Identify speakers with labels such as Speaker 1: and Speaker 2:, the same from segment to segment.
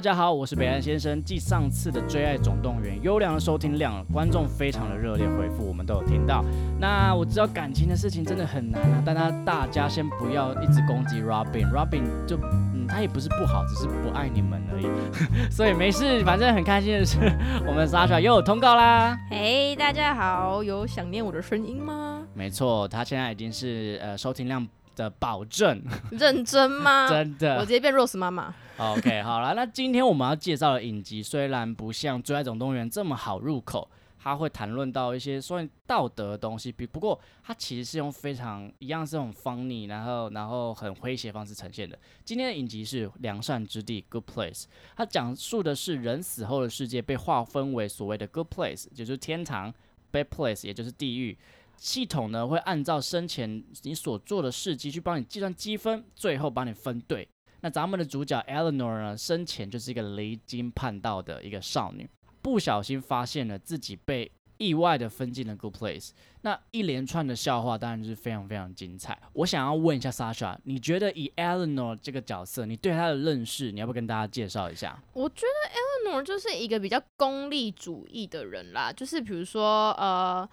Speaker 1: 大家好，我是北岸先生。继上次的《追爱总动员》优良的收听量，观众非常的热烈回复，我们都有听到。那我知道感情的事情真的很难啊，但他大家先不要一直攻击 Robin，Robin 就嗯，他也不是不好，只是不爱你们而已。所以没事，反正很开心的是，我们 Sasha 又有通告啦。
Speaker 2: 嘿，大家好，有想念我的声音吗？
Speaker 1: 没错，他现在已经是呃收听量的保证。
Speaker 2: 认真吗？
Speaker 1: 真的，
Speaker 2: 我直接变 Rose 妈妈。
Speaker 1: OK，好了，那今天我们要介绍的影集虽然不像《追爱总动员》这么好入口，它会谈论到一些算道德的东西，比不过它其实是用非常一样是这种 funny，然后然后很诙谐方式呈现的。今天的影集是《良善之地》（Good Place），它讲述的是人死后的世界被划分为所谓的 Good Place，也就是天堂；Bad Place，也就是地狱。系统呢会按照生前你所做的事迹去帮你计算积分，最后帮你分对。那咱们的主角 Eleanor 呢，生前就是一个离经叛道的一个少女，不小心发现了自己被意外的分进了 Good Place。那一连串的笑话当然就是非常非常精彩。我想要问一下 Sasha，你觉得以 Eleanor 这个角色，你对她的认识，你要不要跟大家介绍一下？
Speaker 2: 我觉得 Eleanor 就是一个比较功利主义的人啦，就是比如说呃。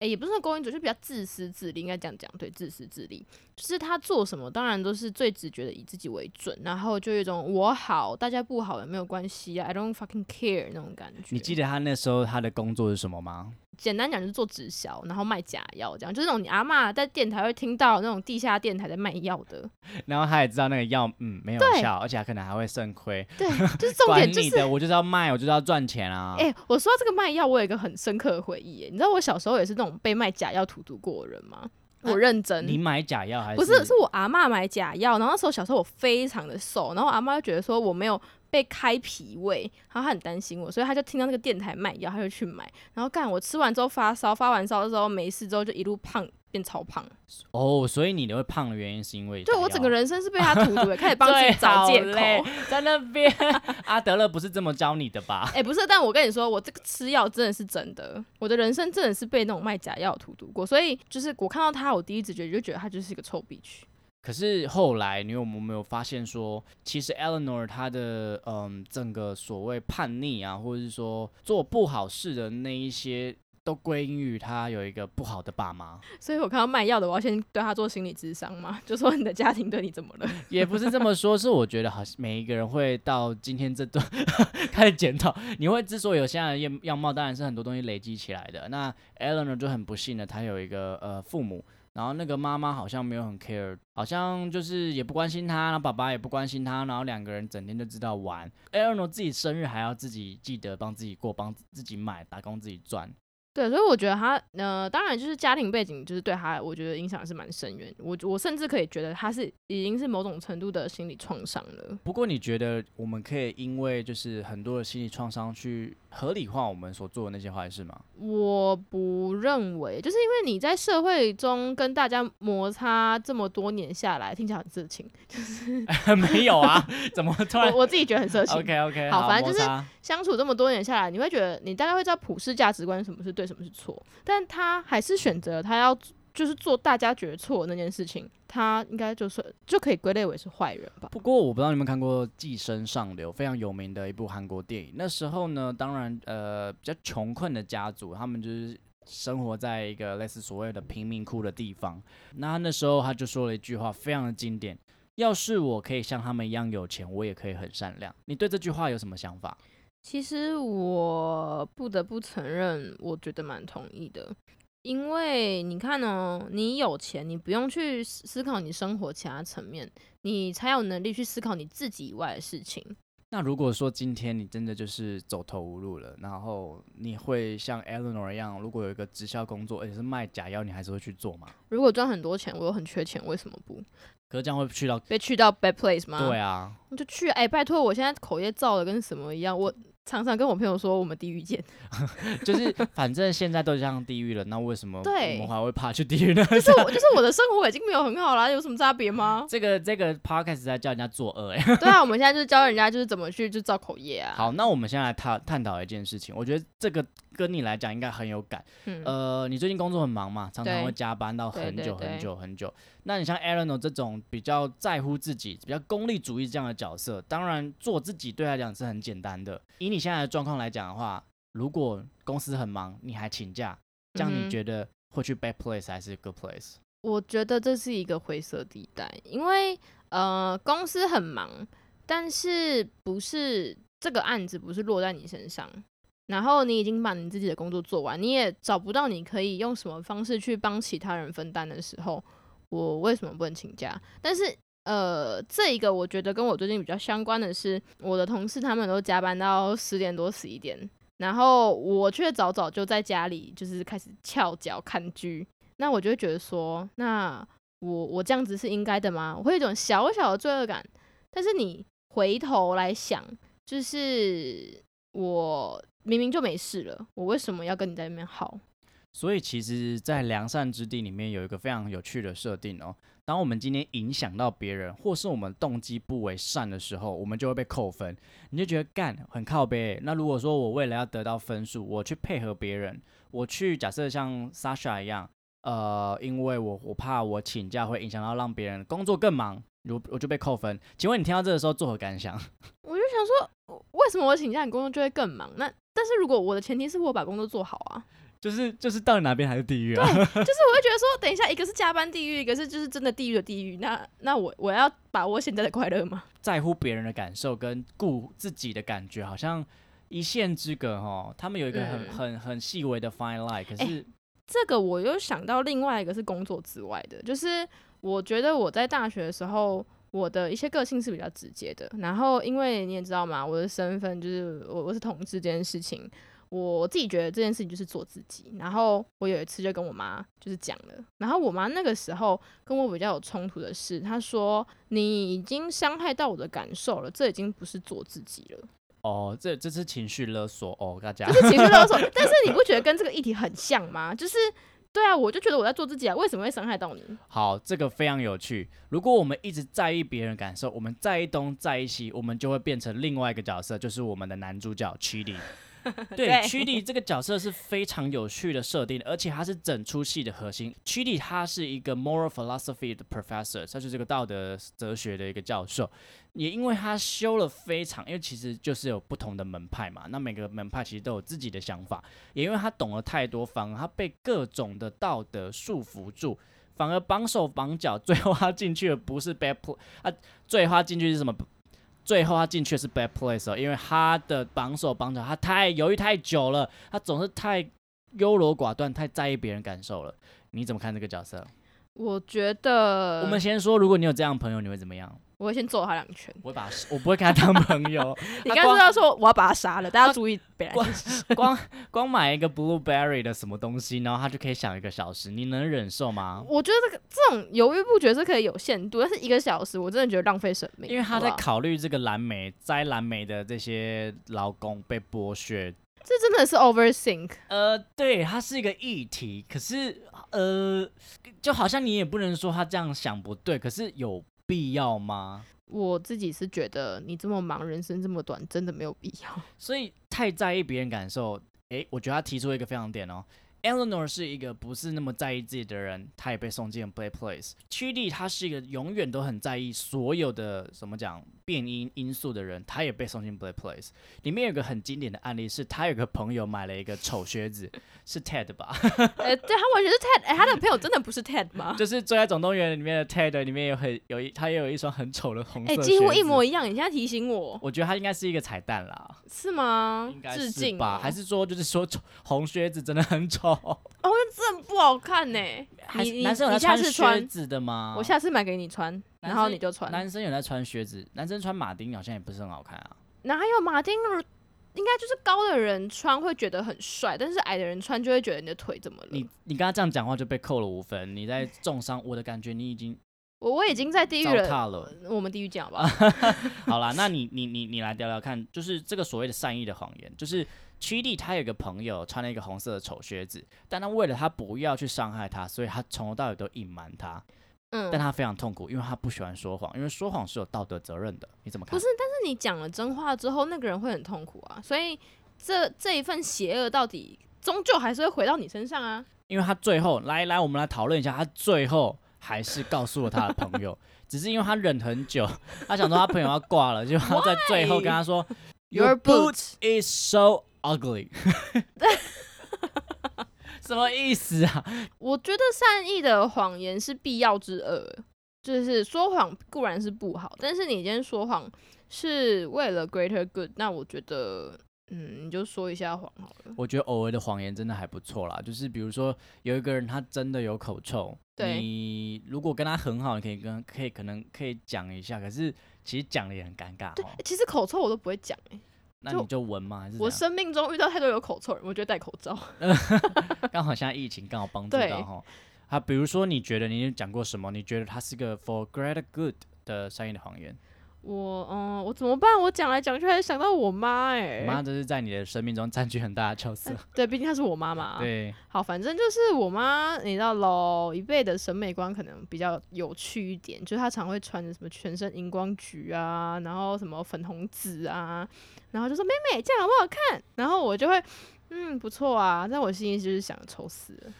Speaker 2: 也不是说勾引主，就比较自私自利，应该这样讲，对，自私自利，就是他做什么，当然都是最直觉的以自己为准，然后就有一种我好，大家不好也没有关系啊，I don't fucking care 那种感觉。
Speaker 1: 你记得他那时候他的工作是什么吗？
Speaker 2: 简单讲就是做直销，然后卖假药，这样就是那种你阿妈在电台会听到那种地下电台在卖药的。
Speaker 1: 然后他也知道那个药，嗯，没有效，而且可能还会肾亏。
Speaker 2: 对，就是重点就是，
Speaker 1: 我就是要卖，我就是要赚钱啊。
Speaker 2: 哎，我说到这个卖药，我有一个很深刻的回忆，你知道我小时候也是那种被卖假药荼毒过的人吗？我认真。
Speaker 1: 你买假药还是？
Speaker 2: 不是，是我阿妈买假药，然后那时候小时候我非常的瘦，然后阿妈就觉得说我没有。被开脾胃，然后他很担心我，所以他就听到那个电台卖药，他就去买。然后干，我吃完之后发烧，发完烧的时候没事之后就一路胖，变超胖。
Speaker 1: 哦，所以你会胖的原因是因为？
Speaker 2: 对我整个人生是被他荼毒的，开始帮自己找借口，
Speaker 1: 在那边。阿德勒不是这么教你的吧？
Speaker 2: 哎，不是，但我跟你说，我这个吃药真的是真的，我的人生真的是被那种卖假药荼毒过，所以就是我看到他，我第一直觉就觉得他就是一个臭逼区。
Speaker 1: 可是后来，你有没有发现说，其实 Eleanor 她的嗯整个所谓叛逆啊，或者是说做不好事的那一些，都归因于她有一个不好的爸妈。
Speaker 2: 所以我看到卖药的，我要先对他做心理智商嘛，就说你的家庭对你怎么了？
Speaker 1: 也不是这么说，是我觉得好像每一个人会到今天这段 开始检讨，你会之所以有现在的样样貌，当然是很多东西累积起来的。那 Eleanor 就很不幸的，她有一个呃父母。然后那个妈妈好像没有很 care，好像就是也不关心他，然后爸爸也不关心他，然后两个人整天就知道玩。Elmo 自己生日还要自己记得帮自己过，帮自己买，打工自己赚。
Speaker 2: 对，所以我觉得他，呃，当然就是家庭背景，就是对他，我觉得影响是蛮深远。我我甚至可以觉得他是已经是某种程度的心理创伤了。
Speaker 1: 不过你觉得我们可以因为就是很多的心理创伤去合理化我们所做的那些坏事吗？
Speaker 2: 我不认为，就是因为你在社会中跟大家摩擦这么多年下来，听起来很色情，就是
Speaker 1: 没有啊？怎么突然？
Speaker 2: 我自己觉得很色情。
Speaker 1: OK OK，
Speaker 2: 好，反正就是相处这么多年下来，你会觉得你大概会知道普世价值观什么是对。什么是错？但他还是选择他要就是做大家觉得错那件事情，他应该就是就可以归类为是坏人吧。
Speaker 1: 不过我不知道你们看过《寄生上流》，非常有名的一部韩国电影。那时候呢，当然呃比较穷困的家族，他们就是生活在一个类似所谓的贫民窟的地方。那那时候他就说了一句话，非常的经典：要是我可以像他们一样有钱，我也可以很善良。你对这句话有什么想法？
Speaker 2: 其实我不得不承认，我觉得蛮同意的，因为你看哦，你有钱，你不用去思考你生活其他层面，你才有能力去思考你自己以外的事情。
Speaker 1: 那如果说今天你真的就是走投无路了，然后你会像 Eleanor 一样，如果有一个直销工作，而且是卖假药，你还是会去做吗？
Speaker 2: 如果赚很多钱，我又很缺钱，为什么不？
Speaker 1: 可是这样会去到
Speaker 2: 被去到 bad place 吗？
Speaker 1: 对啊，
Speaker 2: 你就去哎，拜托，我现在口业造的跟什么一样，我。常常跟我朋友说我们地狱见，
Speaker 1: 就是反正现在都上地狱了，那为什么我们还会怕去地狱呢？
Speaker 2: 就是我 就是我的生活已经没有很好啦，有什么差别吗？
Speaker 1: 这个这个 podcast 在教人家作恶哎、
Speaker 2: 对啊，我们现在就是教人家就是怎么去就造口业啊。
Speaker 1: 好，那我们现在来探探讨一件事情，我觉得这个跟你来讲应该很有感。
Speaker 2: 嗯，
Speaker 1: 呃，你最近工作很忙嘛，常常会加班到很久很
Speaker 2: 对
Speaker 1: 久很久。那你像 Eleanor 这种比较在乎自己、比较功利主义这样的角色，当然做自己对他来讲是很简单的。以你现在的状况来讲的话，如果公司很忙，你还请假，这样你觉得会去 bad place 还是 good place？
Speaker 2: 我觉得这是一个灰色地带，因为呃公司很忙，但是不是这个案子不是落在你身上，然后你已经把你自己的工作做完，你也找不到你可以用什么方式去帮其他人分担的时候，我为什么不能请假？但是呃，这一个我觉得跟我最近比较相关的是，我的同事他们都加班到十点多十一点，然后我却早早就在家里就是开始翘脚看剧，那我就会觉得说，那我我这样子是应该的吗？我会有一种小小的罪恶感。但是你回头来想，就是我明明就没事了，我为什么要跟你在那边耗？
Speaker 1: 所以其实，在良善之地里面有一个非常有趣的设定哦。当我们今天影响到别人，或是我们动机不为善的时候，我们就会被扣分。你就觉得干很靠背。那如果说我为了要得到分数，我去配合别人，我去假设像 Sasha 一样，呃，因为我我怕我请假会影响到让别人工作更忙，我我就被扣分。请问你听到这个时候作何感想？
Speaker 2: 我就想说，为什么我请假，你工作就会更忙？那但是如果我的前提是我把工作做好啊，
Speaker 1: 就是就是到底哪边还是地狱啊？
Speaker 2: 就是我会觉得说，等一下，一个是加班地狱，一个是就是真的地狱的地狱。那那我我要把握现在的快乐吗？
Speaker 1: 在乎别人的感受跟顾自己的感觉，好像一线之隔哦。他们有一个很、
Speaker 2: 嗯
Speaker 1: 很很细微的 fine line，可
Speaker 2: 哎
Speaker 1: 是、
Speaker 2: 这个我又想到另外一个是工作之外的，就是我觉得我在大学的时候，我的一些个性是比较直接的。然后因为你也知道嘛，我的身份就是我我是同志这件事情，我自己觉得这件事情就是做自己。然后我有一次就跟我妈就是讲了，然后我妈那个时候跟我比较有冲突的是，她说你已经伤害到我的感受了，这已经不是做自己了。
Speaker 1: 哦，这这是情绪勒索哦，大家
Speaker 2: 这。是情绪勒索。但是你不觉得跟这个议题很像吗？就是对啊，我就觉得我在做自己啊，为什么会伤害到你？
Speaker 1: 好，这个非常有趣。如果我们一直在意别人感受，我们在意东在一西，我们就会变成另外一个角色，就是我们的男主角 Chidi。对
Speaker 2: 对
Speaker 1: ，Chidi 这个角色是非常有趣的设定，而且他是整出戏的核心。Chidi 他是一个 moral philosophy 的 professor，他就是这个道德哲学的一个教授。也因为他修了非常，因为其实就是有不同的门派嘛，那每个门派其实都有自己的想法。也因为他懂了太多，反而他被各种的道德束缚住，反而绑手绑脚，最后他进去的不是 bad place，啊，最后他进去是什么？最后他进去是 bad place 哦，因为他的榜首榜脚，他太犹豫太久了，他总是太优柔寡断，太在意别人感受了。你怎么看这个角色？
Speaker 2: 我觉得
Speaker 1: 我们先说，如果你有这样的朋友，你会怎么样？
Speaker 2: 我会先揍他两拳。
Speaker 1: 我会把他，我不会跟他当朋友。
Speaker 2: 你刚刚知道说我要把他杀了，大家注意别
Speaker 1: 光光 光买一个 blueberry 的什么东西，然后他就可以想一个小时，你能忍受吗？
Speaker 2: 我觉得这个这种犹豫不决是可以有限度，但是一个小时我真的觉得浪费生命。
Speaker 1: 因为他在考虑这个蓝莓摘蓝莓的这些劳工被剥削。
Speaker 2: 这真的是 overthink。
Speaker 1: 呃，对，它是一个议题，可是呃，就好像你也不能说他这样想不对，可是有必要吗？
Speaker 2: 我自己是觉得你这么忙，人生这么短，真的没有必要。
Speaker 1: 所以太在意别人感受，诶，我觉得他提出一个非常点哦。Eleanor 是一个不是那么在意自己的人，他也被送进了 Play Place。屈力他是一个永远都很在意所有的怎么讲变音因素的人，他也被送进 Play Place。里面有个很经典的案例是，他有个朋友买了一个丑靴子，是 Ted 吧？
Speaker 2: 呃，对他完全是 Ted，、哎，他的朋友真的不是 Ted 吗？
Speaker 1: 就是《追爱总动员》里面的 Ted 里面有很有一他也有一双很丑的红色
Speaker 2: 哎、
Speaker 1: 靴子，
Speaker 2: 几乎一模一样。你现在提醒我，
Speaker 1: 我觉得他应该是一个彩蛋啦，
Speaker 2: 是吗
Speaker 1: 应？该是
Speaker 2: 致敬
Speaker 1: 吧？
Speaker 2: 哦
Speaker 1: 还是说就是说红靴子真的很丑？
Speaker 2: 哦，真的不好看呢、
Speaker 1: 还
Speaker 2: 你你
Speaker 1: 男生有
Speaker 2: 你下
Speaker 1: 在穿靴，子的吗？
Speaker 2: 我下次买给你穿，然后你就穿。
Speaker 1: 男生有在穿靴子，男生穿马丁好像也不是很好看啊。
Speaker 2: 哪有马丁？应该就是高的人穿会觉得很帅，但是矮的人穿就会觉得你的腿怎么了？
Speaker 1: 你你刚刚这样讲话就被扣了五分，你在重伤我的感觉，你已经
Speaker 2: 我我已经在地狱了，
Speaker 1: 了。
Speaker 2: 我们地狱见好不好？
Speaker 1: 好啦，那你你你你来聊聊看，就是这个所谓的善意的谎言，就是曲弟他有个朋友穿了一个红色的丑靴子，但他为了他不要去伤害他，所以他从头到尾都隐瞒他，
Speaker 2: 嗯，
Speaker 1: 但他非常痛苦，因为他不喜欢说谎，因为说谎是有道德责任的。你怎么看？
Speaker 2: 不是，但是你讲了真话之后，那个人会很痛苦啊，所以这这一份邪恶到底终究还是会回到你身上啊。
Speaker 1: 因为他最后来来，我们来讨论一下，他最后还是告诉了他的朋友，只是因为他忍很久，他想说他朋友要挂了，就他在最后跟他说
Speaker 2: Your
Speaker 1: boots is so ugly，什么意思啊？
Speaker 2: 我觉得善意的谎言是必要之恶，就是说谎固然是不好，但是你今天说谎是为了 greater good，那我觉得，嗯，你就说一下谎好了。
Speaker 1: 我觉得偶尔的谎言真的还不错啦，就是比如说有一个人他真的有口臭，
Speaker 2: 对
Speaker 1: 你如果跟他很好，你可以跟可以可能可以讲一下，可是其实讲了也很尴尬
Speaker 2: 对
Speaker 1: 哦。，
Speaker 2: 其实口臭我都不会讲、
Speaker 1: 那你就闻吗？还是
Speaker 2: 我生命中遇到太多有口臭的人，我觉得戴口罩。
Speaker 1: 刚好现在疫情刚好帮助到哈。啊，比如说你觉得你有讲过什么？你觉得它是个 for greater good 的善意的谎言？
Speaker 2: 我，嗯，我怎么办？我讲来讲去还是想到我妈哎、欸，
Speaker 1: 妈，这是在你的生命中占据很大的角色。
Speaker 2: 对，毕竟她是我妈妈。，
Speaker 1: 对，
Speaker 2: 好，反正就是我妈，你知道老一辈的审美观可能比较有趣一点，就是她常会穿着什么全身荧光橘啊，然后什么粉红紫啊，然后就说妹妹这样好不好看？然后我就会，嗯，不错啊，在我心里就是想丑死了。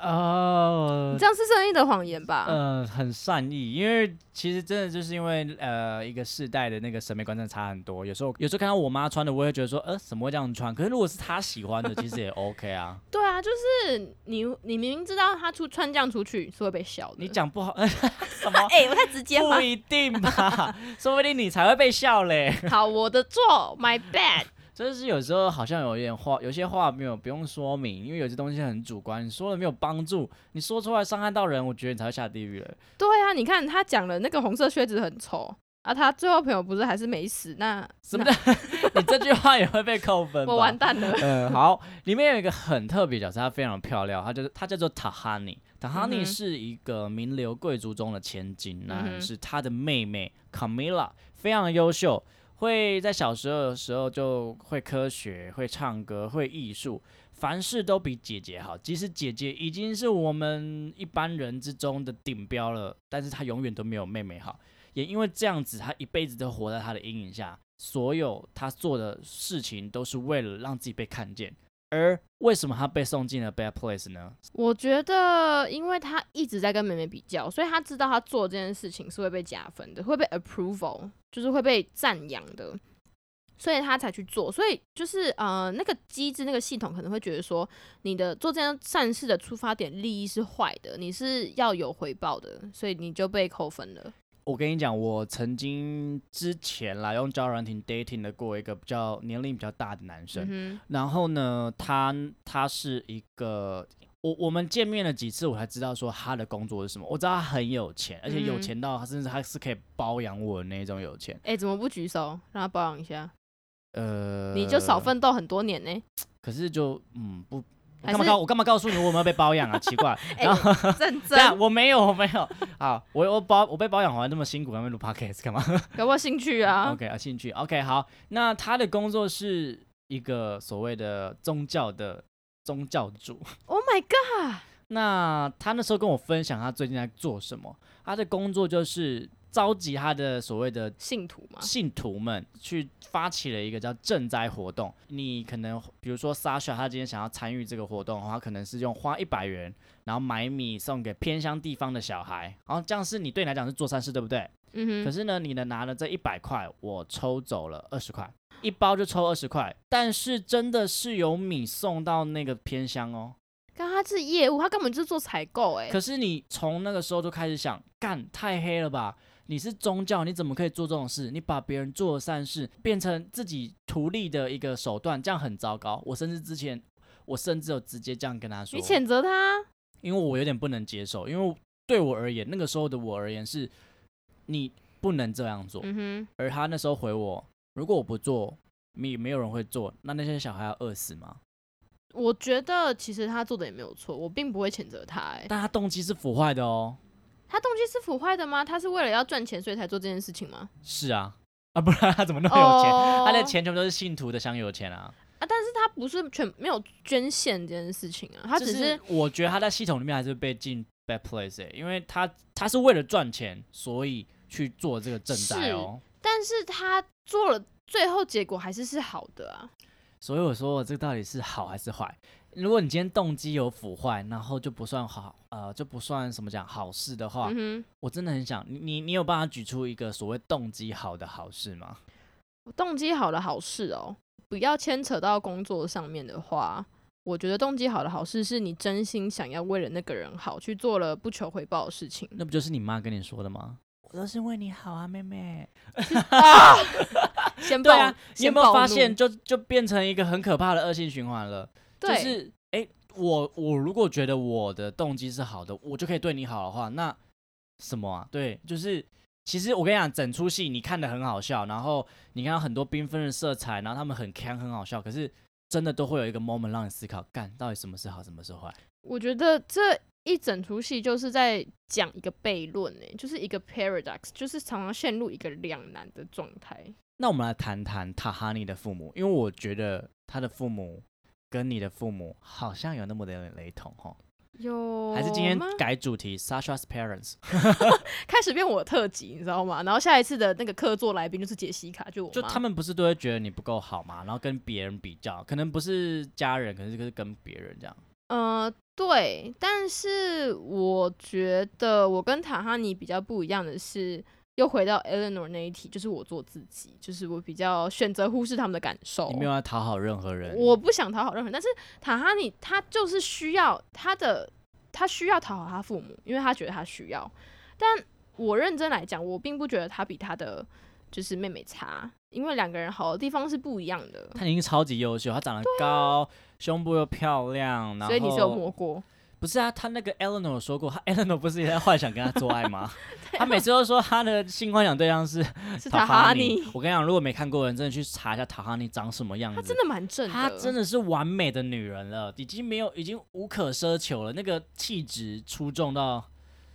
Speaker 1: 哦
Speaker 2: 你这，样是善意的谎言吧？
Speaker 1: 呃，很善意，因为其实真的就是因为呃一个世代的那个审美观真的差很多。有时候有时候看到我妈穿的，我会觉得说，呃，怎么会这样穿？可是如果是她喜欢的，其实也 OK 啊。
Speaker 2: 对啊，就是你你明明知道她出穿这样出去是会被笑的。
Speaker 1: 你讲不好，什么？
Speaker 2: 哎、我太直接吗
Speaker 1: 不？一定吧，说不定你才会被笑嘞。
Speaker 2: 好，我的错，my bad。
Speaker 1: 就是有时候好像有一点话，有些话没有不用说明，因为有些东西很主观，你说了没有帮助，你说出来伤害到人，我觉得你才会下地狱了。
Speaker 2: 对啊，你看他讲了那个红色靴子很丑啊，他最后朋友不是还是没死？那
Speaker 1: 什么的，你这句话也会被扣分。
Speaker 2: 我完蛋了。
Speaker 1: 嗯，好，里面有一个很特别角色，她非常漂亮，她就是她叫做塔哈尼。塔哈尼是一个名流贵族中的千金，那是她的妹妹 Camila，非常的优秀，会在小时候的时候就会科学、会唱歌、会艺术，凡事都比姐姐好。即使姐姐已经是我们一般人之中的顶标了，但是她永远都没有妹妹好。也因为这样子，她一辈子都活在她的阴影下，所有她做的事情都是为了让自己被看见。而为什么他被送进了 bad place 呢？
Speaker 2: 我觉得，因为他一直在跟妹妹比较，所以他知道他做这件事情是会被加分的，会被 approval，就是会被赞扬的，所以他才去做。所以就是呃，那个机制、那个系统可能会觉得说，你的做这件善事的出发点利益是坏的，你是要有回报的，所以你就被扣分了。
Speaker 1: 我跟你讲，我曾经之前啦用交友软体 dating 的过一个比较年龄比较大的男生，
Speaker 2: 嗯
Speaker 1: 然后呢，他他是一个。我我们见面了几次，我才知道说他的工作是什么。我知道他很有钱，而且有
Speaker 2: 嗯
Speaker 1: 钱到他甚至他是可以包养我的那种有钱
Speaker 2: 哼，。哎、怎么不举手让他包养一下？
Speaker 1: 呃，
Speaker 2: 你就少。奋斗很多年呢、
Speaker 1: 可是就嗯不，我干嘛告我干嘛告诉你我有没有被包养啊？奇怪。
Speaker 2: 哎、
Speaker 1: 然后
Speaker 2: 认
Speaker 1: 对啊，
Speaker 2: 真，
Speaker 1: 我没有，我没有。好，我我包我被包养，我还那么辛苦，还没录 podcast 干嘛
Speaker 2: 有没有兴趣啊
Speaker 1: ？？OK 啊，兴趣。OK，好，那他的工作是一个所谓的宗教的宗教主。
Speaker 2: Oh my god！
Speaker 1: 那他那时候跟我分享他最近在做什么，他的工作就是召集他的所谓的
Speaker 2: 信徒嘛，
Speaker 1: 信徒们去发起了一个叫赈灾活动。你可能比如说 Sasha，他今天想要参与这个活动的话，他可能是用花一百元，然后买米送给偏乡地方的小孩，然后这样是你对你来讲是做善事，对不对？
Speaker 2: 嗯哼，
Speaker 1: 可是呢，你的拿了这一百块，我抽走了二十块，一包就抽二十块，但是真的是有米送到那个偏乡哦。
Speaker 2: 刚他是业务，他根本就是做采购哎。
Speaker 1: 可是你从那个时候就开始想，干太黑了吧？你是宗教，你怎么可以做这种事？你把别人做的善事变成自己图利的一个手段，这样很糟糕。我甚至之前，我甚至有直接这样跟他说，
Speaker 2: 你谴责他，
Speaker 1: 因为我有点不能接受，因为对我而言，那个时候的我而言是，你不能这样做。
Speaker 2: 嗯
Speaker 1: 而他那时候回我，如果我不做，没没有人会做，那那些小孩要饿死吗？
Speaker 2: 我觉得其实他做的也没有错，我并不会谴责他哎。
Speaker 1: 但他动机是腐坏的哦。
Speaker 2: 他动机是腐坏的吗？他是为了要赚钱所以才做这件事情吗？
Speaker 1: 是啊，啊，不然他怎么那么有钱？
Speaker 2: 哦
Speaker 1: 他的钱全部都是信徒的香油钱啊。
Speaker 2: 啊，但是他不是全没有捐献这件事情啊，他只
Speaker 1: 就是我觉得他在系统里面还是被进 bad place，、欸、因为他他是为了赚钱，所以去做这个正灾哦。
Speaker 2: 但是他做了，最后结果还是是好的啊。
Speaker 1: 所以我说这到底是好还是坏？如果你今天动机有腐坏，然后就不算好，呃，就不算什么讲好事的话，
Speaker 2: 嗯
Speaker 1: 我真的很想你你你有办法举出一个所谓动机好的好事吗？
Speaker 2: 动机好的好事哦，不要牵扯到工作上面的话，我觉得动机好的好事是你真心想要为了那个人好，去做了不求回报的事情。
Speaker 1: 那不就是你妈跟你说的吗？我都是为你好啊，妹妹。
Speaker 2: 啊！先暴，
Speaker 1: 对啊，你有没有发现就就变成一个很可怕的恶性循环了？就，是哎、诶我我如果觉得我的动机是好的，我就可以对你好的话，那什么啊？对，就是其实我跟你讲，整出戏你看的很好笑，然后你看到很多缤纷的色彩，然后他们很 can 很好笑，可是真的都会有一个 moment 让你思考，干到底什么是好，什么是坏？
Speaker 2: 我觉得这一整出戏就是在讲一个悖论，哎，就是一个 paradox，就是常常陷入一个两难的状态。
Speaker 1: 那我们来谈谈塔哈尼的父母，因为我觉得他的父母跟你的父母好像有那么的雷同哦。
Speaker 2: 有
Speaker 1: 还是今天改主题，Sasha's parents，
Speaker 2: 开始变我特辑，你知道吗？然后下一次的那个客座来宾就是杰西卡，就我
Speaker 1: 就他们不是都会觉得你不够好嘛，然后跟别人比较，可能不是家人，可能是跟别人这样。
Speaker 2: 呃，对，但是我觉得我跟塔哈尼比较不一样的是，又回到 Eleanor 那一题，就是我做自己，就是我比较选择忽视他们的感受。
Speaker 1: 你没有要讨好任何人，
Speaker 2: 我不想讨好任何人，但是塔哈尼他就是需要他的，他需要讨好他父母，因为他觉得他需要。但我认真来讲，我并不觉得他比他的就是妹妹差，因为两个人好的地方是不一样的。
Speaker 1: 他已经超级优秀，他长得高，胸部又漂亮，然后
Speaker 2: 所以你是有摸过？
Speaker 1: 不是啊？他那个 Eleanor 有说过，他 Eleanor 不是也在幻想跟他做爱吗？他每次都说他的性幻想对象是
Speaker 2: 是
Speaker 1: 塔
Speaker 2: 塔哈
Speaker 1: 尼
Speaker 2: 尼。，
Speaker 1: 我跟你讲，如果没看过的人，真的去查一下塔哈尼长什么样子。
Speaker 2: 她真的蛮正的，
Speaker 1: 她真的是完美的女人了，已经没有，已经无可奢求了。那个气质出众到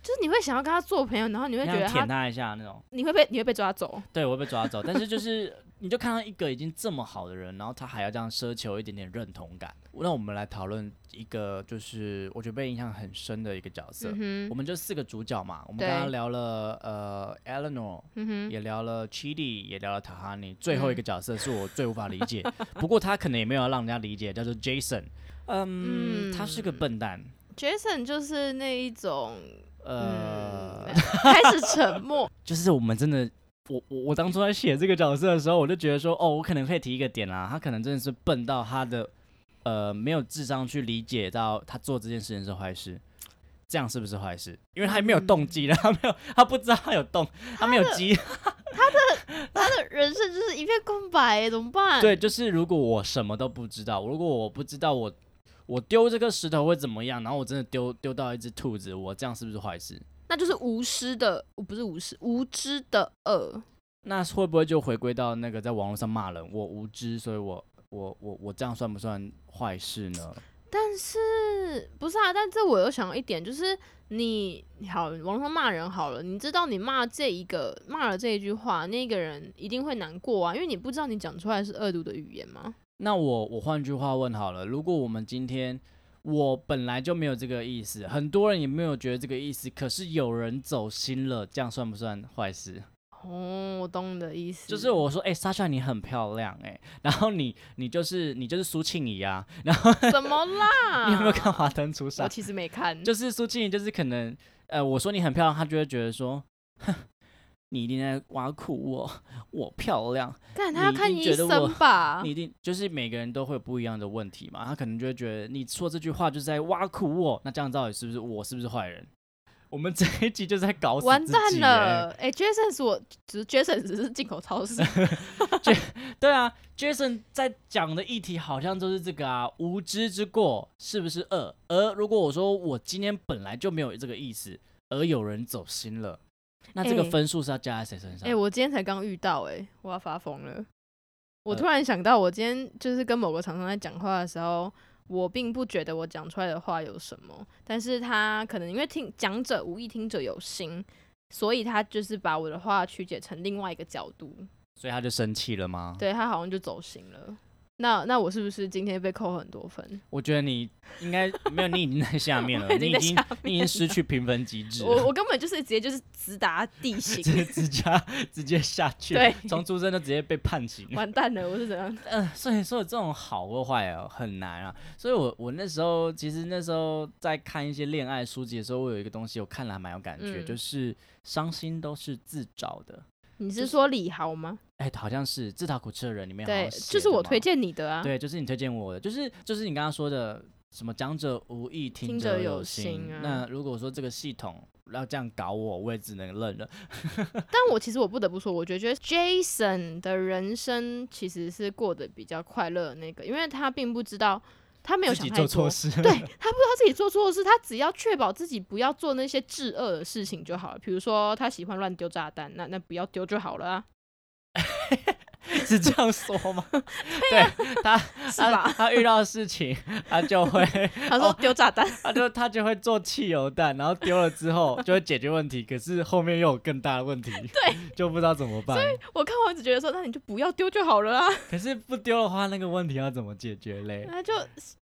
Speaker 2: 就是你会想要跟他做朋友，然后你会觉得
Speaker 1: 舔他一下那种。
Speaker 2: 你会被你会被抓走。
Speaker 1: 对，我会被抓走。但是就是，你就看到一个已经这么好的人，然后他还要这样奢求一点点认同感。那我们来讨论一个，就是我觉得被印象很深的一个角色。
Speaker 2: 嗯，
Speaker 1: 我们就四个主角嘛，我们刚刚聊了呃 Eleanor，
Speaker 2: 嗯，
Speaker 1: 也聊了 Chidi，也聊了 Tahani，，最后一
Speaker 2: 嗯
Speaker 1: 个角色是我最无法理解，不过他可能也没有让人家理解，叫做 Jason。嗯，他是个
Speaker 2: 嗯
Speaker 1: 笨蛋。
Speaker 2: Jason 就是那一种，
Speaker 1: 呃，
Speaker 2: 嗯，开始沉默。
Speaker 1: 就是我们真的，我我我当初在写这个角色的时候，我就觉得说，哦，我可能可以提一个点啦，他可能真的是笨到他的呃没有智商去理解到他做这件事情是坏事。这样是不是坏事？因为他没有动机了，他没有，他不知道他有动，他没有机。
Speaker 2: 他的他的人生就是一片空白，怎么办？
Speaker 1: 对，，就是如果我什么都不知道，如果我不知道我我丢这个石头会怎么样，然后我真的丢丢到一只兔子，我这样是不是坏事？
Speaker 2: 那就是无知的，不是无知，无知的恶。
Speaker 1: 那会不会就回归到那个在网络上骂人，我无知，所以我我我我这样算不算坏事呢？
Speaker 2: 但是不是啊？但这我又想到一点，就是你好，网络上骂人好了，你知道你骂这一个骂了这一句话，那个人一定会难过啊，因为你不知道你讲出来是恶毒的语言吗？
Speaker 1: 那我我换句话问好了，如果我们今天我本来就没有这个意思，很多人也没有觉得这个意思，可是有人走心了，这样算不算坏事？
Speaker 2: 哦，我懂你的意思，
Speaker 1: 就是我说，哎、莎莎你很漂亮、哎，然后你你就是你就是苏庆怡啊，然后
Speaker 2: 怎么啦？
Speaker 1: 你有没有看《华灯初上
Speaker 2: 我》？其实没看，
Speaker 1: 就是苏庆怡，就是可能，呃，我说你很漂亮，她就会觉得说，哼，你一定在挖苦我，我漂亮，
Speaker 2: 但他要看医生吧
Speaker 1: 你？一定就是每个人都会有不一样的问题嘛，他可能就会觉得你说这句话就是在挖苦我，那这样到底是不是我是不是坏人？我们这一集就是在搞死
Speaker 2: 完蛋了！哎、o n 是我，只是 Jason 只是进口超市，
Speaker 1: 对啊，Jason 在讲的议题好像就是这个啊，无知之过是不是恶？而如果我说我今天本来就没有这个意思，而有人走心了，那这个
Speaker 2: 哎
Speaker 1: 分数是要加在谁身上？
Speaker 2: 哎、我今天才刚遇到、哎，我要发疯了。我
Speaker 1: 呃
Speaker 2: 突然想到，我今天就是跟某个厂商在讲话的时候，我并不觉得我讲出来的话有什么，但是他可能因为听讲者无意，听者有心，所以他就是把我的话曲解成另外一个角度，
Speaker 1: 所以他就生气了吗？
Speaker 2: 对他好像就走心了。那那我是不是今天被扣很多分？
Speaker 1: 我觉得你应该没有，你已经在下面了，你已经你已经失去评分机制了，
Speaker 2: 我我根本就是直接就是直达地 形，
Speaker 1: 直接直接直接下去，
Speaker 2: 对
Speaker 1: 从出生就直接被判刑。
Speaker 2: 完蛋了，我是怎样？
Speaker 1: 嗯、所以说这种好或坏哦很难啊。所以我我那时候其实那时候在看一些恋爱书籍的时候，我有一个东西我看了还蛮有感觉，
Speaker 2: 嗯
Speaker 1: 就是伤心都是自找的。
Speaker 2: 你是说李豪吗？
Speaker 1: 哎、好像是自讨苦吃的人里面好
Speaker 2: 对，就是我推荐你的啊。
Speaker 1: 对，就是你推荐我的，就是就是你刚刚说的什么讲者无意，听
Speaker 2: 听者有
Speaker 1: 有
Speaker 2: 心啊
Speaker 1: 那如果说这个系统要这样搞我，我也只能认了。
Speaker 2: 但我其实我不得不说，我觉得 Jason 的人生其实是过得比较快乐的那个，因为他并不知道，他没有想太多。
Speaker 1: 做错事，
Speaker 2: 对他不知道自己做错事，他只要确保自己不要做那些致恶的事情就好了。比如说他喜欢乱丢炸弹，那那不要丢就好了啊，
Speaker 1: 是这样说吗？对他，他？他遇到事情，他就会，
Speaker 2: 他说丢炸弹，
Speaker 1: 他就他就会做汽油弹，然后丢了之后就会解决问题，可是后面又有更大的问题，对，就不知道怎么办。
Speaker 2: 所以我看完只觉得说，那你就不要丢就好了啊，
Speaker 1: 可是不丢的话，那个问题要怎么解决嘞？
Speaker 2: 那就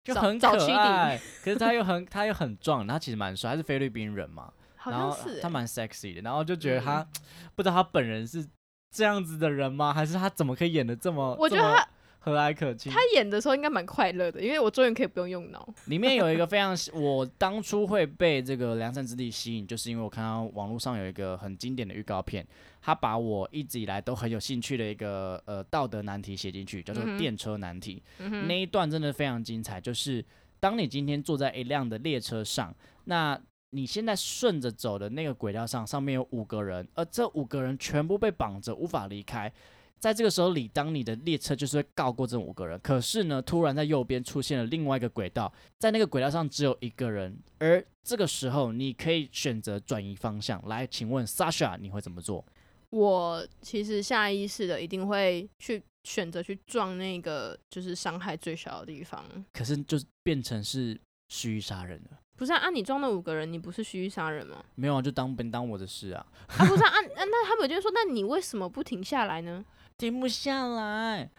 Speaker 1: 就很可
Speaker 2: 早期
Speaker 1: 爱，可是他又很他又很壮，他其实蛮帅，他是菲律宾人嘛，
Speaker 2: 好像是欸、
Speaker 1: 他蛮 sexy 的，然后就觉得
Speaker 2: 嗯
Speaker 1: 他、不知道他本人是这样子的人吗？还是他怎么可以演的这么？
Speaker 2: 我觉得他
Speaker 1: 和蔼可亲。
Speaker 2: 他演的时候应该蛮快乐的，因为我终于可以不用用脑。
Speaker 1: 里面有一个非常，我当初会被这个梁山之地吸引，就是因为我看到网络上有一个很经典的预告片，他把我一直以来都很有兴趣的一个呃道德难题写进去，叫做电车难题。
Speaker 2: 嗯，
Speaker 1: 那一段真的非常精彩，就是当你今天坐在一辆的列车上，那你现在顺着走的那个轨道上，上面有五个人，而这五个人全部被绑着，无法离开。在这个时候，里当你的列车就是会告过这五个人。可是呢，突然在右边出现了另外一个轨道，在那个轨道上只有一个人，而这个时候你可以选择转移方向。来，请问 Sasha，你会怎么做？
Speaker 2: 我其实下意识的一定会去选择去撞那个就是伤害最小的地方。
Speaker 1: 可是就是变成是蓄意杀人了。
Speaker 2: 不是啊，啊你撞那五个人，你不是蓄意杀人吗？
Speaker 1: 没有啊，就当本当我的事啊，
Speaker 2: 啊，不是啊，啊 啊那他们就说，那你为什么不停下来呢？
Speaker 1: 停不下来。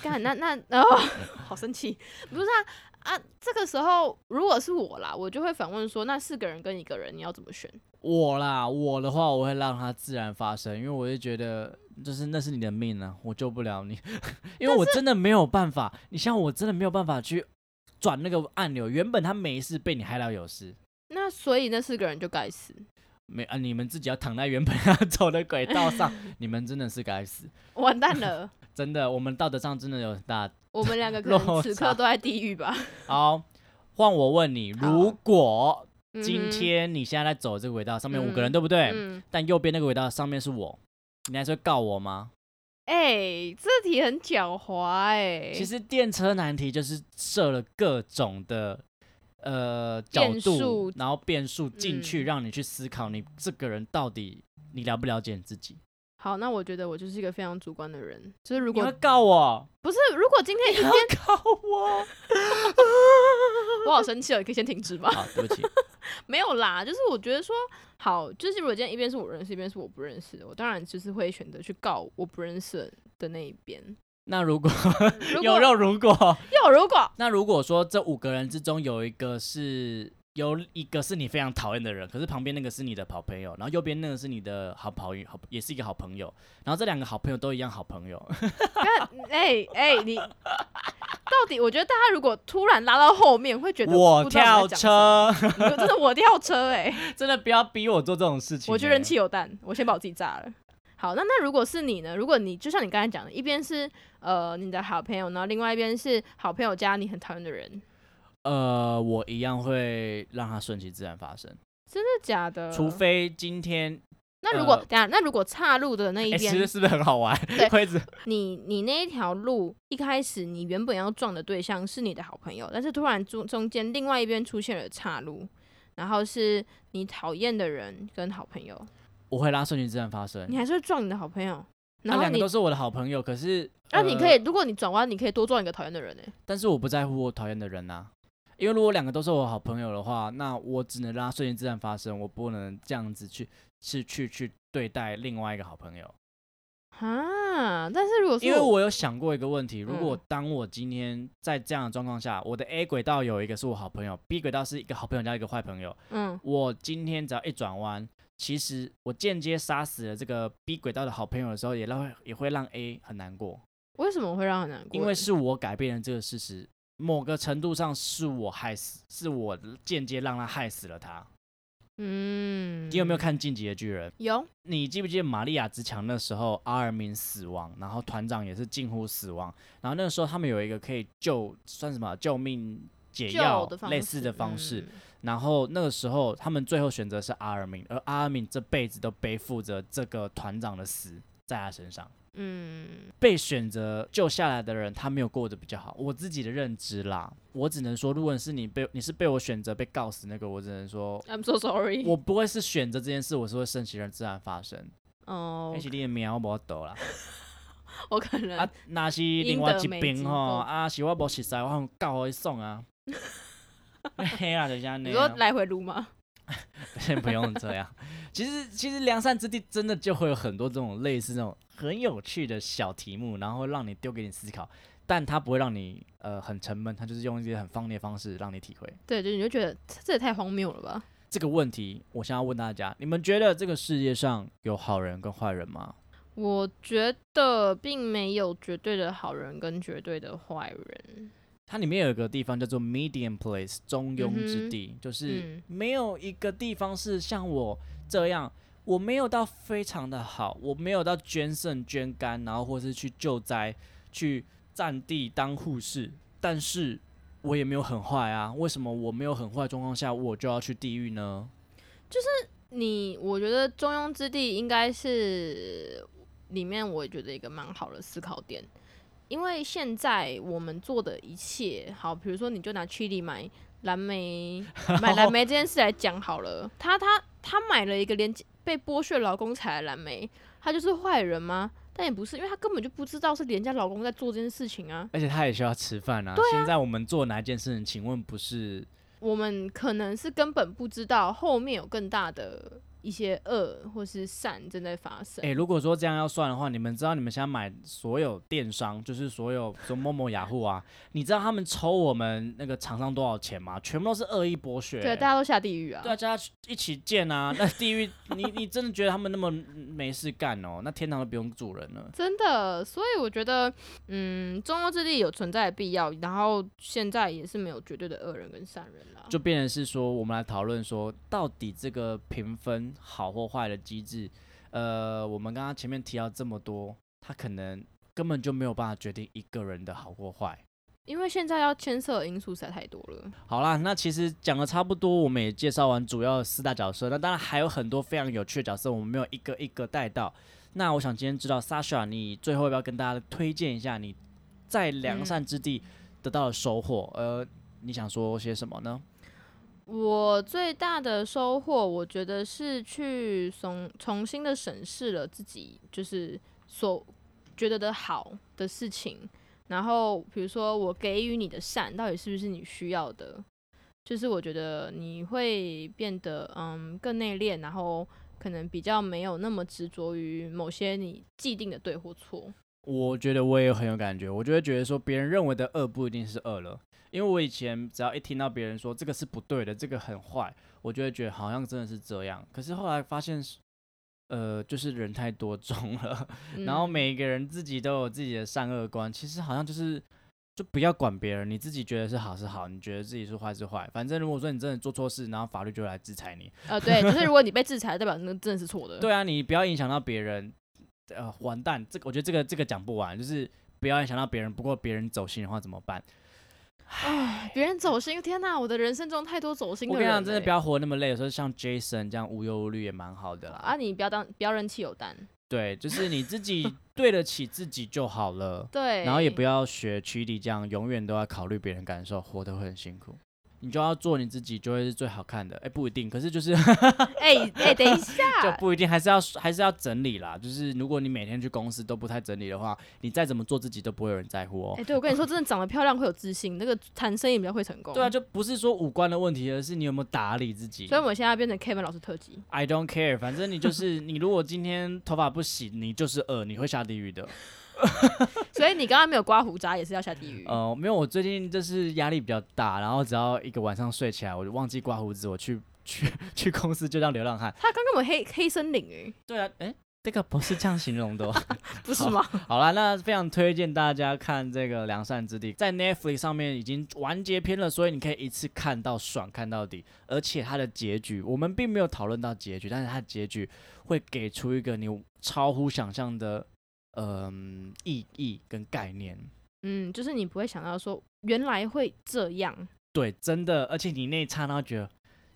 Speaker 2: 干，那 那哦，好生气！不是啊啊，这个时候如果是我啦，我就会反问说，那四个人跟一个人，你要怎么选？
Speaker 1: 我啦，我的话我会让它自然发生，因为我就觉得就是那是你的命啊，我救不了你，因为我真的没有办法。你像我真的没有办法去转那个按钮，原本他没事，被你害到有事。
Speaker 2: 那所以那四个人就该死。
Speaker 1: 没啊，你们自己要躺在原本要走的轨道上，你们真的是该死，
Speaker 2: 完蛋了，
Speaker 1: 真的，我们道德上真的有很大。
Speaker 2: 我们两个可能此刻都在地狱吧。
Speaker 1: 好，换我问你，如果
Speaker 2: 嗯
Speaker 1: 今天你现在在走这个轨道，上面五个人，
Speaker 2: 嗯
Speaker 1: 对不对？
Speaker 2: 嗯，
Speaker 1: 但右边那个轨道上面是我，你还是会告我吗？
Speaker 2: 哎、这题很狡猾哎、
Speaker 1: 其实电车难题就是设了各种的呃角
Speaker 2: 变
Speaker 1: 度，然后变数进去，
Speaker 2: 嗯
Speaker 1: 让你去思考你这个人到底你了不了解你自己。
Speaker 2: 好，那我觉得我就是一个非常主观的人，就是如
Speaker 1: 你会
Speaker 2: 果
Speaker 1: 告我？
Speaker 2: 不是如果今天一
Speaker 1: 你
Speaker 2: 边
Speaker 1: 要告我？
Speaker 2: 我好生气哦，你可以先停止吗？
Speaker 1: 好，对不起。
Speaker 2: 没有啦，就是我觉得说好，就是如果今天一边是我认识，一边是我不认识的，我当然就是会选择去告我不认识的那一边。
Speaker 1: 那如果
Speaker 2: 如果
Speaker 1: 有肉，如果
Speaker 2: 有如果
Speaker 1: 那如果说这五个人之中有一个是有一个是你非常讨厌的人，可是旁边那个是你的好朋友，然后右边那个是你的好朋友，好也是一个好朋友，然后这两个好朋友都一样好朋友，
Speaker 2: 那，哎哎，你到底我觉得大家如果突然拉到后面，会觉得
Speaker 1: 我
Speaker 2: 不
Speaker 1: 跳车，
Speaker 2: 你真的我跳车。哎、
Speaker 1: 真的不要逼我做这种事情、
Speaker 2: 我觉得
Speaker 1: 人
Speaker 2: 气有弹，我先把我自己炸了。好，那那如果是你呢？如果你就像你刚才讲的，一边是呃你的好朋友，然后另外一边是好朋友加你很讨厌的人，
Speaker 1: 呃，我一样会让它顺其自然发生，
Speaker 2: 真的假的？
Speaker 1: 除非今天，
Speaker 2: 那如果、等下那如果岔路的那一
Speaker 1: 哎、
Speaker 2: 边，
Speaker 1: 其实是不是很好玩
Speaker 2: 你你那一条路一开始你原本要撞的对象是你的好朋友，但是突然中中间另外一边出现了岔路，然后是你讨厌的人跟好朋友，
Speaker 1: 我会拉顺其自然发生
Speaker 2: 你。还是会撞你的好朋友。然后你
Speaker 1: 那两个都，是我的好朋友，可是
Speaker 2: 那、你可
Speaker 1: 呃
Speaker 2: 以，如果你转弯，你可以多撞一个讨厌的人呢、
Speaker 1: 但是我不在乎我讨厌的人呐、因为如果两个都是我好朋友的话，那我只能让它顺其自然发生，我不能这样子去是去去对待另外一个好朋友。
Speaker 2: 啊，但是如果
Speaker 1: 因为我有想过一个问题，如果
Speaker 2: 嗯
Speaker 1: 当我今天在这样的状况下，我的 A 轨道有一个是我好朋友，B 轨道是一个好朋友加一个坏朋友，
Speaker 2: 嗯
Speaker 1: 我今天只要一转弯，其实我间接杀死了这个 B 轨道的好朋友的时候，也让也会让 A 很难过，
Speaker 2: 为什么会让很难过？
Speaker 1: 因为是我改变了这个事实，某个程度上是我害死，是我间接让他害死了他。
Speaker 2: 嗯，
Speaker 1: 你有没有看《进击的巨人》？
Speaker 2: 有
Speaker 1: 你记不记得玛利亚之墙那时候阿尔敏死亡，然后团长也是近乎死亡，然后那个时候他们有一个可以救算什么救命解药类似的方式，
Speaker 2: 嗯
Speaker 1: 然后那个时候他们最后选择是阿尔敏，而阿尔敏这辈子都背负着这个团长的死在他身上。
Speaker 2: 嗯，
Speaker 1: 被选择救下来的人，他没有过得比较好。我自己的认知啦，我只能说，如果是你被你是被我选择被告死那个，我只能说
Speaker 2: ，I'm so sorry。
Speaker 1: 我不会是选择这件事，我是会顺其自然发生。
Speaker 2: 哦
Speaker 1: 那，是你的命我无得啦。
Speaker 2: 我可能
Speaker 1: 啊，那是另外一边吼，啊是我无熟悉，我用教互伊送啊。嘿啦，就是安尼啊。
Speaker 2: 你说来回撸吗？
Speaker 1: 先不用这样。其实，其实良善之地真的就会有很多这种类似那种很有趣的小题目，然后让你丢给你思考，但它不会让你呃很沉闷，它就是用一些很方便的方式让你体会
Speaker 2: 对，就你就觉得这也太荒谬了吧？
Speaker 1: 这个问题。我想要问大家，你们觉得这个世界上有好人跟坏人吗？
Speaker 2: 我觉得并没有绝对的好人跟绝对的坏人。
Speaker 1: 它里面有一个地方叫做 medium place 中庸之地，就是
Speaker 2: 嗯
Speaker 1: 没有一个地方是像我这样，我没有到非常的好，我没有到捐肾捐肝，然后或是去救灾，去占地当护士，但是我也没有很坏啊。为什么我没有很坏状况下，我就要去地狱呢？
Speaker 2: 就是你，我觉得中庸之地应该是里面我觉得一个蛮好的思考点，因为现在我们做的一切，好，比如说你就拿 Chili 买蓝莓 买蓝莓这件事来讲好了，他他他买了一个连被剥削老公采的蓝莓，他就是坏人吗？但也不是，因为他根本就不知道是廉价老公在做这件事情啊。
Speaker 1: 而且他也需要吃饭啊。现在我们做哪一件事情？请问不是
Speaker 2: 我们可能是根本不知道后面有更大的一些恶或是善正在发生。
Speaker 1: 诶，如果说这样要算的话，你们知道你们现在买所有电商，就是所有说某某雅虎啊，你知道他们抽我们那个厂商多少钱吗？全部都是恶意剥削、
Speaker 2: 对，大家都下地狱啊。
Speaker 1: 对啊，大家一起建啊！那地狱，你你真的觉得他们那么没事干哦？那天堂都不用住人了。
Speaker 2: 真的，所以我觉得，嗯，中欧之地有存在的必要，然后现在也是没有绝对的恶人跟善人啦。
Speaker 1: 就变成是说，我们来讨论说，到底这个评分好或坏的机制，呃，我们刚刚前面提到这么多，它可能根本就没有办法决定一个人的好或坏。
Speaker 2: 因为现在要牵涉的因素实在太多了。
Speaker 1: 好啦，那其实讲的差不多，我们也介绍完主要的四大角色。那当然还有很多非常有趣的角色，我们没有一个一个带到。那我想今天知道，Sasha，你最后要不要跟大家推荐一下你在良善之地得到的收获？呃，你想说些什么呢？
Speaker 2: 我最大的收获，我觉得是去重重新的审视了自己，就是所觉得的好的事情。然后，比如说我给予你的善，到底是不是你需要的？就是我觉得你会变得嗯更内敛，然后可能比较没有那么执着于某些你既定的对或错。
Speaker 1: 我觉得我也很有感觉，我就会觉得说，别人认为的恶不一定是恶了，因为我以前只要一听到别人说这个是不对的，这个很坏，我就会觉得好像真的是这样。可是后来发现是，呃，就是人太多种了，然后
Speaker 2: 嗯
Speaker 1: 每一个人自己都有自己的善恶观，其实好像就是就不要管别人，你自己觉得是好是好，你觉得自己是坏是坏，反正如果说你真的做错事，然后法律就会来制裁你。
Speaker 2: 呃对，就是如果你被制裁，代表那真的是错的。
Speaker 1: 对啊，你不要影响到别人，呃，完蛋，这个我觉得这个这个讲不完，就是不要影响到别人，不过别人走心的话怎么办？
Speaker 2: 唉，别人走心，天哪！我的人生中太多走心的人欸。
Speaker 1: 我跟你讲，真的不要活那么累，有时候像 Jason 这样无忧无虑也蛮好的啦。
Speaker 2: 啊，你不要当不要人气有单，
Speaker 1: 对，就是你自己 对得起自己就好了。
Speaker 2: 对，
Speaker 1: 然后也不要学曲里这样，永远都要考虑别人感受，活得会很辛苦。你就要做你自己，就会是最好看的。哎，不一定，可是就是
Speaker 2: 哎哎，等一下，
Speaker 1: 就不一定，还是要还是要整理啦。就是如果你每天去公司都不太整理的话，你再怎么做自己都不会有人在乎哦。
Speaker 2: 哎，对我跟你说，真的长得漂亮会有自信，那个谈生意比较会成功。
Speaker 1: 对啊，就不是说五官的问题，而是你有没有打理自己。
Speaker 2: 所以我现在变成 Kevin 老师特辑。
Speaker 1: I don't care，反正你就是 你，如果今天头发不洗，你就是恶，你会下地狱的。
Speaker 2: 所以你刚刚没有刮胡渣也是要下地狱？
Speaker 1: 呃，没有，我最近就是压力比较大，然后只要一个晚上睡起来，我就忘记刮胡子，我去 去去公司就当流浪汉。
Speaker 2: 他刚刚我黑黑森林哎。
Speaker 1: 对啊，哎，这个不是这样形容的，
Speaker 2: 不是吗？
Speaker 1: 好了，那非常推荐大家看这个《良善之地》，在 Netflix 上面已经完结篇了，所以你可以一次看到爽，看到底。而且它的结局，我们并没有讨论到结局，但是它的结局会给出一个你超乎想象的。嗯，意义跟概念，
Speaker 2: 嗯，就是你不会想到说原来会这样，
Speaker 1: 对，真的，而且你那一刹那觉得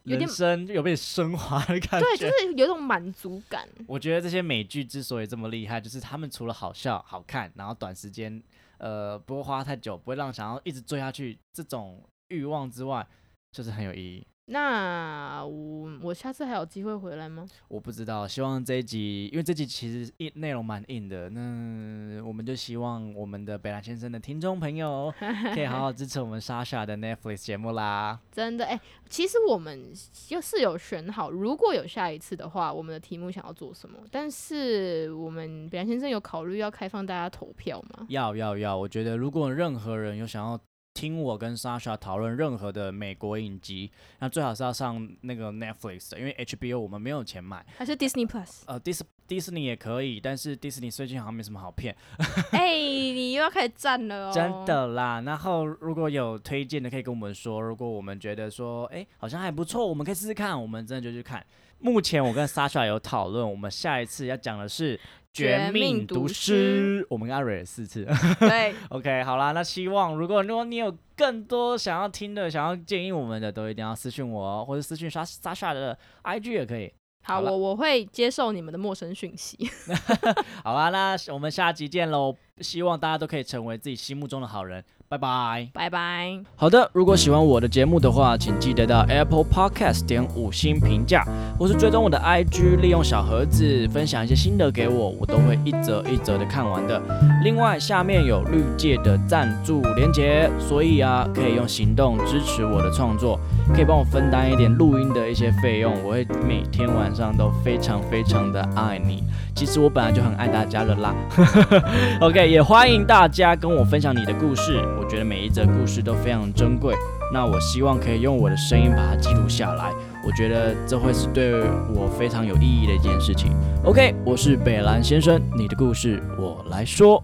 Speaker 1: 人生有被升华的感觉，
Speaker 2: 对，就是有一种满足感。
Speaker 1: 我觉得这些美剧之所以这么厉害，就是他们除了好笑、好看，然后短时间，呃，不会花太久，不会让想要一直追下去这种欲望之外，就是很有意义。
Speaker 2: 那我我下次还有机会回来吗？
Speaker 1: 我不知道，希望这一集，因为这集其实硬内容蛮硬的，那我们就希望我们的北兰先生的听众朋友 可以好好支持我们莎莎的 Netflix 节目啦。
Speaker 2: 真的，哎，其实我们就是有选好，如果有下一次的话，我们的题目想要做什么？但是我们北兰先生有考虑要开放大家投票吗？
Speaker 1: 要要要，我觉得如果任何人有想要。听我跟 Sasha 讨论任何的美国影集，那最好是要上那个 Netflix 的，因为 HBO 我们没有钱买。
Speaker 2: 还是 Disney Plus？
Speaker 1: 呃，Dis Disney 也可以，但是 Disney 最近好像没什么好片。
Speaker 2: 哎，你又要开始赞了哦！
Speaker 1: 真的啦。然后如果有推荐的，可以跟我们说。如果我们觉得说，哎，好像还不错，我们可以试试看。我们真的就去看。目前我跟 Sasha 有讨论，我们下一次要讲的是。绝命毒师，我们刚蕊了四次。
Speaker 2: 对，
Speaker 1: OK，好啦，那希望如果如果你有更多想要听的、想要建议我们的，都一定要私信我，或者私信莎莎莎的 IG 也可以。
Speaker 2: 好，我我会接受你们的陌生讯息。
Speaker 1: 好啦，那我们下集见喽！希望大家都可以成为自己心目中的好人。拜拜，
Speaker 2: 拜拜。
Speaker 1: 好的，如果喜欢我的节目的话，请记得到 Apple Podcast 点五星评价，或是追踪我的 IG，利用小盒子分享一些心得给我，我都会一则一则的看完的。另外，下面有绿界的赞助连结，所以啊，可以用行动支持我的创作，可以帮我分担一点录音的一些费用，我会每天晚上都非常非常的爱你。其实我本来就很爱大家的啦。OK，也欢迎大家跟我分享你的故事。我觉得每一则故事都非常珍贵，那我希望可以用我的声音把它记录下来。我觉得这会是对我非常有意义的一件事情。OK，我是北兰先生，你的故事我来说。